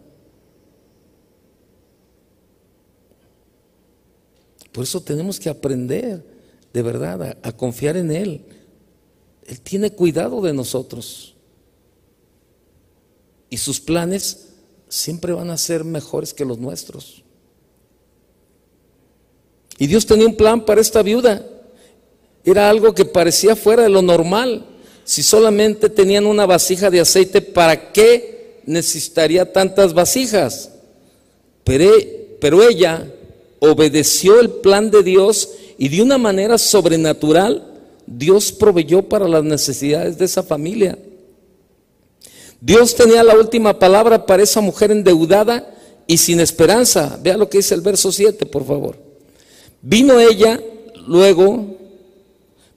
Por eso tenemos que aprender de verdad a, confiar en Él. Él tiene cuidado de nosotros. Y sus planes siempre van a ser mejores que los nuestros. Y Dios tenía un plan para esta viuda. Era algo que parecía fuera de lo normal. Si solamente tenían una vasija de aceite, ¿para qué necesitaría tantas vasijas? Pero, ella obedeció el plan de Dios y de una manera sobrenatural Dios proveyó para las necesidades de esa familia. Dios tenía la última palabra para esa mujer endeudada y sin esperanza. Vea lo que dice el verso 7, por favor. Vino ella luego,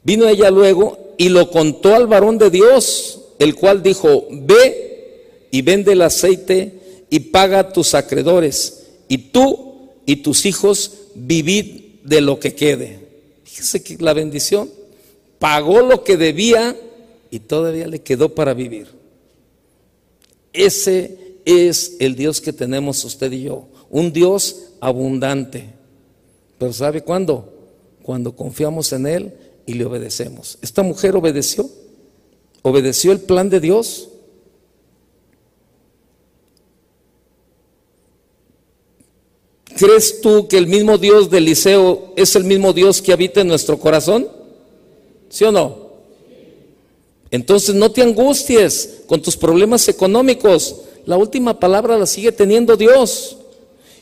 vino ella luego y lo contó al varón de Dios, el cual dijo, ve y vende el aceite y paga a tus acreedores, y tú y tus hijos vivid de lo que quede. Fíjese que la bendición pagó lo que debía y todavía le quedó para vivir. Ese es el Dios que tenemos usted y yo, un Dios abundante. Pero ¿sabe cuándo? Cuando confiamos en Él y le obedecemos. Esta mujer obedeció, obedeció el plan de Dios. ¿Crees tú que el mismo Dios de Eliseo es el mismo Dios que habita en nuestro corazón? ¿Sí o no? Entonces no te angusties con tus problemas económicos. La última palabra la sigue teniendo Dios.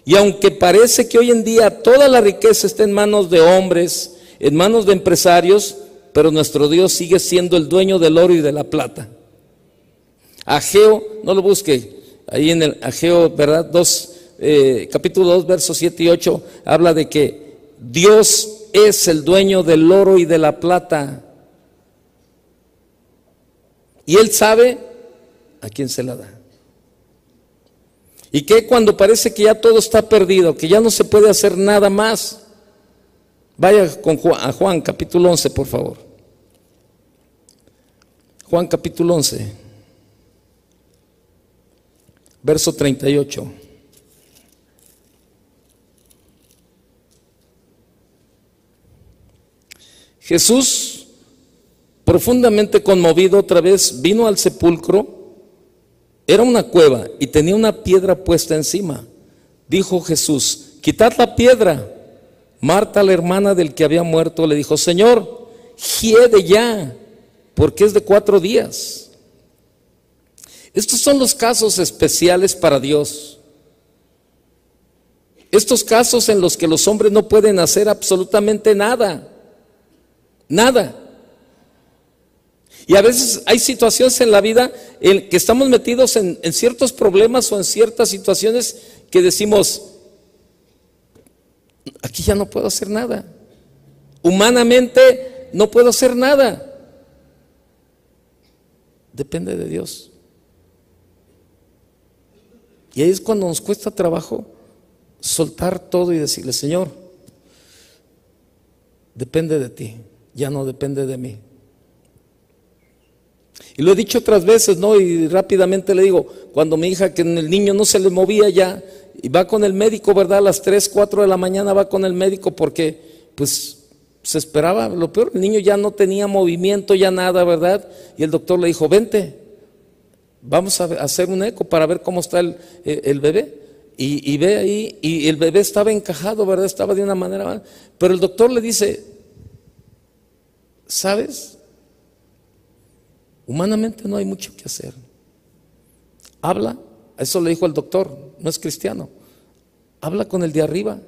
Y aunque parece que hoy en día toda la riqueza está en manos de hombres, en manos de empresarios, pero nuestro Dios sigue siendo el dueño del oro y de la plata. Ageo, no lo busque, ahí en el Ageo, ¿verdad? Dos, eh, capítulo 2, versos 7 y 8, habla de que Dios es el dueño del oro y de la plata. Y Él sabe a quién se la da. Y que cuando parece que ya todo está perdido, que ya no se puede hacer nada más, vaya con Juan, a Juan capítulo 11, por favor. Juan capítulo 11, verso 38. Jesús, profundamente conmovido otra vez, vino al sepulcro. Era una cueva y tenía una piedra puesta encima. Dijo Jesús, quitad la piedra. Marta, la hermana del que había muerto, le dijo, Señor, hiede ya, porque es de cuatro días. Estos son los casos especiales para Dios. Estos casos en los que los hombres no pueden hacer absolutamente nada. Nada. Y a veces hay situaciones en la vida en que estamos metidos en, en, ciertos problemas o en ciertas situaciones que decimos, aquí ya no puedo hacer nada. Humanamente no puedo hacer nada. Depende de Dios. Y ahí es cuando nos cuesta trabajo soltar todo y decirle, Señor, depende de ti ya no depende de mí. Y lo he dicho otras veces, ¿no? Y rápidamente le digo, cuando mi hija, que el niño no se le movía ya, y va con el médico, ¿verdad? A las 3, 4 de la mañana va con el médico porque, pues, se esperaba, lo peor, el niño ya no tenía movimiento, ya nada, ¿verdad? Y el doctor le dijo, vente, vamos a hacer un eco para ver cómo está el, el bebé. Y, y, ve ahí, y el bebé estaba encajado, ¿verdad? Estaba de una manera, pero el doctor le dice, ¿Sabes? Humanamente no hay mucho que hacer. Habla, eso le dijo el doctor, no es cristiano. Habla con el de arriba.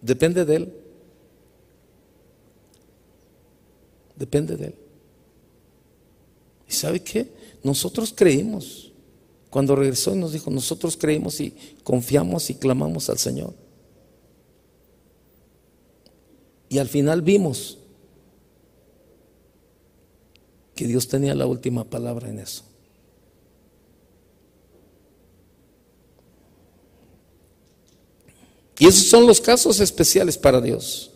Depende de él. Depende de él. ¿Y sabe qué? Nosotros creímos. Cuando regresó y nos dijo, nosotros creímos y confiamos y clamamos al Señor. Y al final vimos que Dios tenía la última palabra en eso. Y esos son los casos especiales para Dios.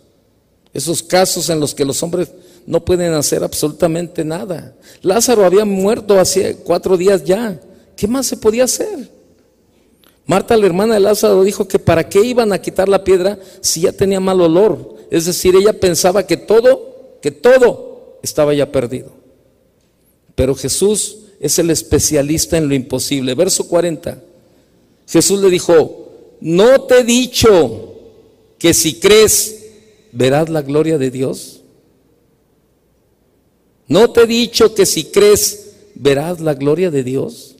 Esos casos en los que los hombres no pueden hacer absolutamente nada. Lázaro había muerto hace cuatro días ya. ¿Qué más se podía hacer? Marta, la hermana de Lázaro, dijo que para qué iban a quitar la piedra si ya tenía mal olor. Es decir, ella pensaba que todo, que todo estaba ya perdido. Pero Jesús es el especialista en lo imposible. Verso 40. Jesús le dijo, no te he dicho que si crees verás la gloria de Dios. No te he dicho que si crees verás la gloria de Dios.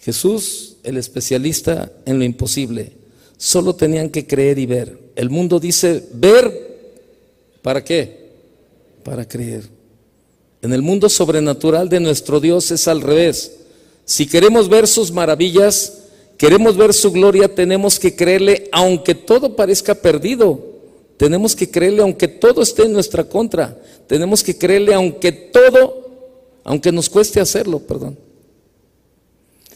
Jesús, el especialista en lo imposible, solo tenían que creer y ver. El mundo dice ver, ¿para qué? Para creer. En el mundo sobrenatural de nuestro Dios es al revés. Si queremos ver sus maravillas, queremos ver su gloria, tenemos que creerle aunque todo parezca perdido. Tenemos que creerle aunque todo esté en nuestra contra. Tenemos que creerle aunque todo, aunque nos cueste hacerlo, perdón.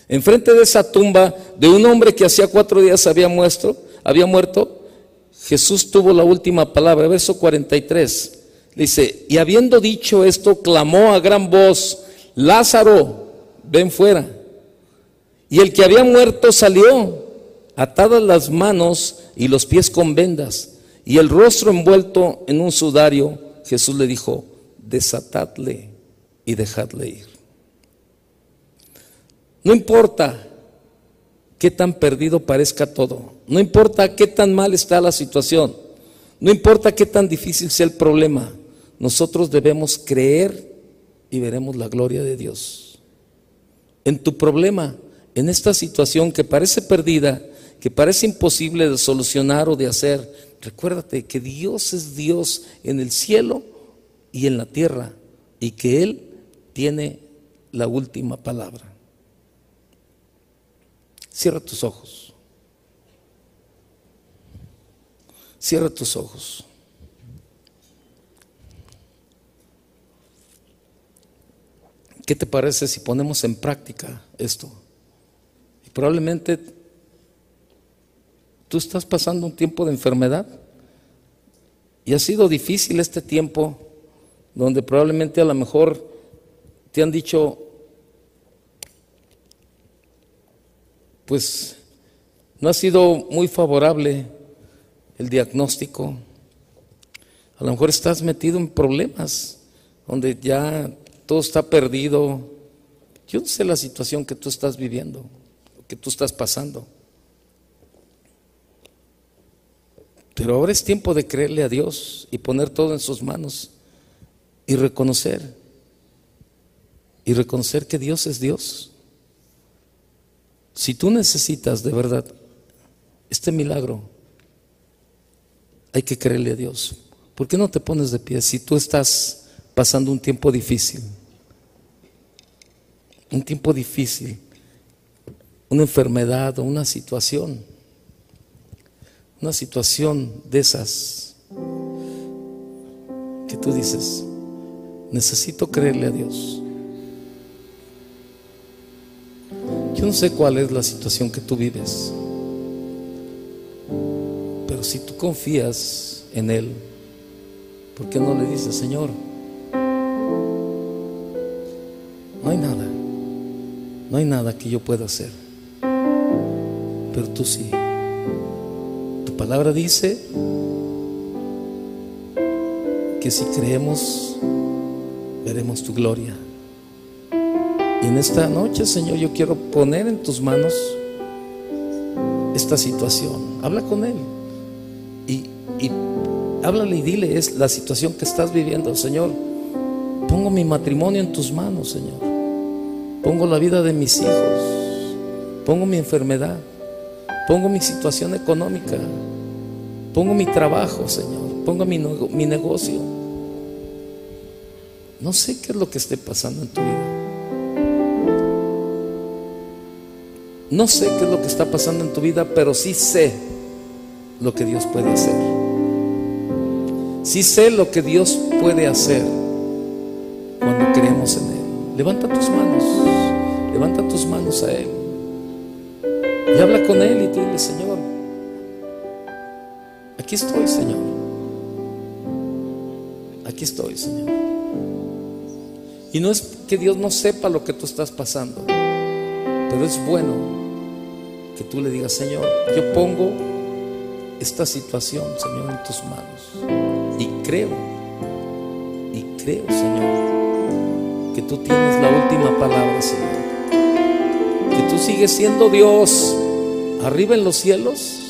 Enfrente de esa tumba de un hombre que hacía cuatro días había muerto, había muerto, Jesús tuvo la última palabra, verso 43. Dice, y habiendo dicho esto, clamó a gran voz, Lázaro, ven fuera. Y el que había muerto salió, atadas las manos y los pies con vendas, y el rostro envuelto en un sudario. Jesús le dijo, desatadle y dejadle ir. No importa qué tan perdido parezca todo, no importa qué tan mal está la situación, no importa qué tan difícil sea el problema, nosotros debemos creer y veremos la gloria de Dios. En tu problema, en esta situación que parece perdida, que parece imposible de solucionar o de hacer, recuérdate que Dios es Dios en el cielo y en la tierra y que Él tiene la última palabra. Cierra tus ojos. Cierra tus ojos. ¿Qué te parece si ponemos en práctica esto? Probablemente tú estás pasando un tiempo de enfermedad y ha sido difícil este tiempo donde probablemente a lo mejor te han dicho, pues no ha sido muy favorable el diagnóstico. A lo mejor estás metido en problemas donde ya todo está perdido. Yo no sé la situación que tú estás viviendo, que tú estás pasando. Pero ahora es tiempo de creerle a Dios y poner todo en sus manos y reconocer, y reconocer que Dios es Dios si tú necesitas de verdad este milagro, hay que creerle a Dios. ¿Por qué no te pones de pie si tú estás pasando un tiempo difícil? Un tiempo difícil, una enfermedad o una situación, una situación de esas que tú dices, necesito creerle a Dios. Yo no sé cuál es la situación que tú vives, pero si tú confías en Él, ¿por qué no le dices, Señor? No hay nada que yo pueda hacer, pero tú sí. Tu palabra dice que si creemos, veremos tu gloria. Y en esta noche, Señor, yo quiero poner en tus manos esta situación. Habla con Él. Y, háblale y dile, es la situación que estás viviendo, Señor. Pongo mi matrimonio en tus manos, Señor. Pongo la vida de mis hijos. Pongo mi enfermedad. Pongo mi situación económica. Pongo mi trabajo, Señor. Pongo mi, negocio. No sé qué es lo que esté pasando en tu vida. No sé qué es lo que está pasando en tu vida, pero sí sé lo que Dios puede hacer. Sí sé lo que Dios puede hacer cuando creemos en Él. Levanta tus manos, levanta tus manos a Él. Y habla con Él y dile, Señor, aquí estoy, Señor. Aquí estoy, Señor. Y no es que Dios no sepa lo que tú estás pasando, pero es bueno que tú le digas, Señor, yo pongo esta situación, Señor, en tus manos. Y creo, y creo, Señor, que tú tienes la última palabra, Señor. Que tú sigues siendo Dios arriba en los cielos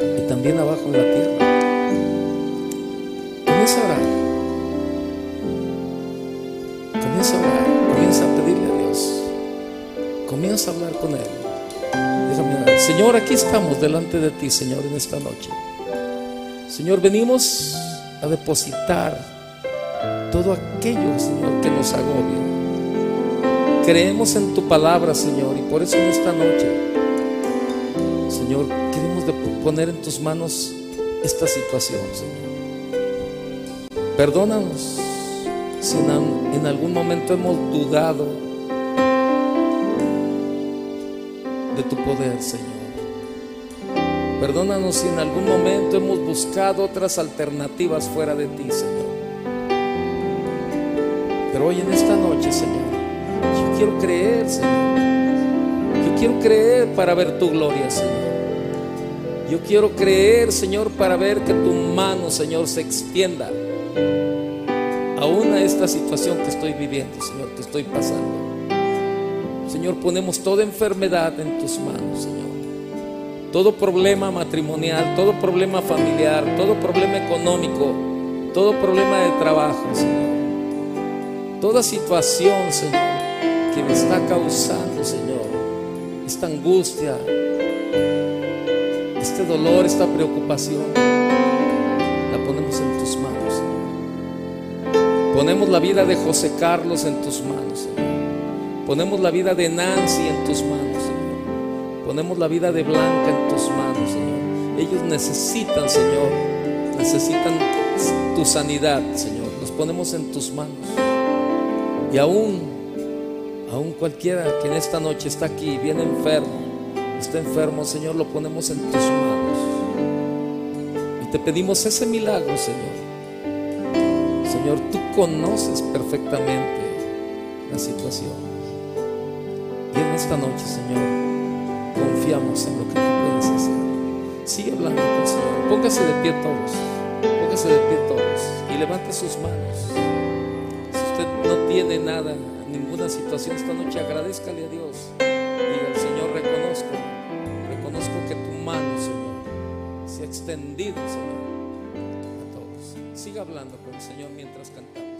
y también abajo en la tierra. Comienza a orar. Comienza a orar. Comienza a pedirle a Dios. Comienza a hablar con Él. Señor, aquí estamos delante de ti, Señor, en esta noche. Señor, venimos a depositar todo aquello, Señor, que nos agobia. Creemos en tu palabra, Señor, y por eso en esta noche, Señor, queremos poner en tus manos esta situación, Señor. Perdónanos si en, algún momento hemos dudado de tu poder, Señor. Perdónanos si en algún momento hemos buscado otras alternativas fuera de ti, Señor. Pero hoy en esta noche, Señor, quiero creer, Señor. Yo quiero creer para ver tu gloria, Señor. Yo quiero creer, Señor, para ver que tu mano, Señor, se extienda aún a esta situación que estoy viviendo, Señor, que estoy pasando. Señor, ponemos toda enfermedad en tus manos, Señor. Todo problema matrimonial, todo problema familiar, todo problema económico, todo problema de trabajo, Señor. Toda situación, Señor, que me está causando, Señor, esta angustia, este dolor, esta preocupación, la ponemos en tus manos, Señor. Ponemos la vida de José Carlos en tus manos, Señor. Ponemos la vida de Nancy en tus manos, Señor. Ponemos la vida de Blanca en tus manos, Señor. Ellos necesitan, Señor, necesitan tu sanidad, Señor. Los ponemos en tus manos. Y aún, aún cualquiera que en esta noche está aquí, viene enfermo, está enfermo, Señor, lo ponemos en tus manos. Y te pedimos ese milagro, Señor. Señor, tú conoces perfectamente la situación. Y en esta noche, Señor, confiamos en lo que tú puedes hacer. Sigue hablando con el Señor. Póngase de pie todos. Póngase de pie todos. Y levante sus manos. Si usted no tiene nada, ninguna situación esta noche, agradezcale a Dios. Diga al Señor, reconozco, reconozco que tu mano, Señor, se ha extendido, Señor, a todos. Siga hablando con el Señor mientras cantamos.